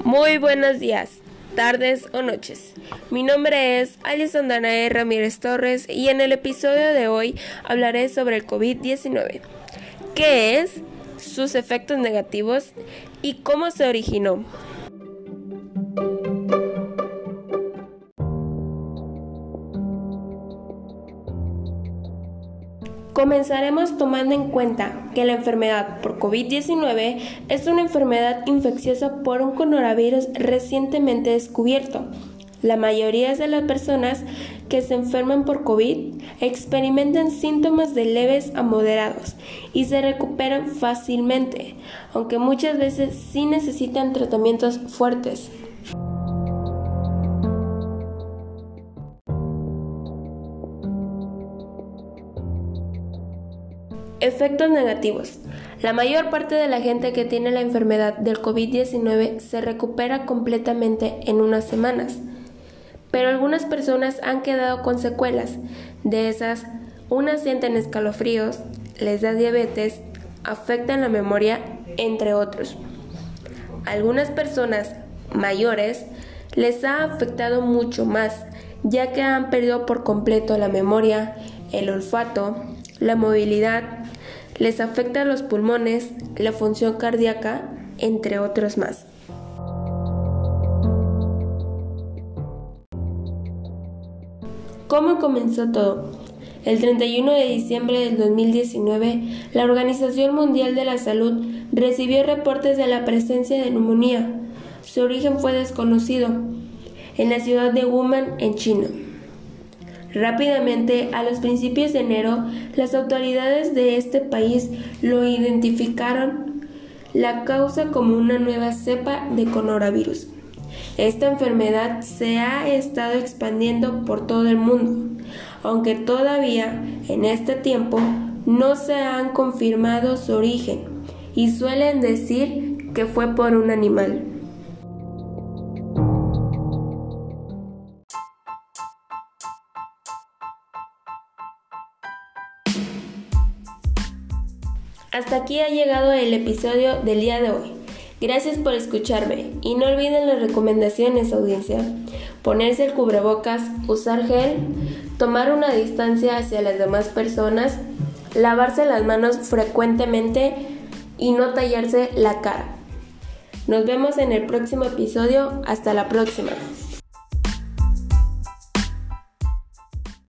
Muy buenos días, tardes o noches. Mi nombre es Alison Danae Ramírez Torres y en el episodio de hoy hablaré sobre el COVID-19. ¿Qué es? Sus efectos negativos y cómo se originó. Comenzaremos tomando en cuenta que la enfermedad por COVID-19 es una enfermedad infecciosa por un coronavirus recientemente descubierto. La mayoría de las personas que se enferman por COVID experimentan síntomas de leves a moderados y se recuperan fácilmente, aunque muchas veces sí necesitan tratamientos fuertes. Efectos negativos. La mayor parte de la gente que tiene la enfermedad del COVID-19 se recupera completamente en unas semanas, pero algunas personas han quedado con secuelas. De esas, unas sienten escalofríos, les da diabetes, afectan la memoria, entre otros. Algunas personas mayores les ha afectado mucho más, ya que han perdido por completo la memoria, el olfato, la movilidad, les afecta los pulmones, la función cardíaca, entre otros más. ¿Cómo comenzó todo? El 31 de diciembre del 2019, la Organización Mundial de la Salud recibió reportes de la presencia de neumonía. Su origen fue desconocido en la ciudad de Wuhan, en China. Rápidamente, a los principios de enero, las autoridades de este país lo identificaron la causa como una nueva cepa de coronavirus. Esta enfermedad se ha estado expandiendo por todo el mundo, aunque todavía en este tiempo no se han confirmado su origen y suelen decir que fue por un animal. Hasta aquí ha llegado el episodio del día de hoy. Gracias por escucharme y no olviden las recomendaciones audiencia. Ponerse el cubrebocas, usar gel, tomar una distancia hacia las demás personas, lavarse las manos frecuentemente y no tallarse la cara. Nos vemos en el próximo episodio. Hasta la próxima.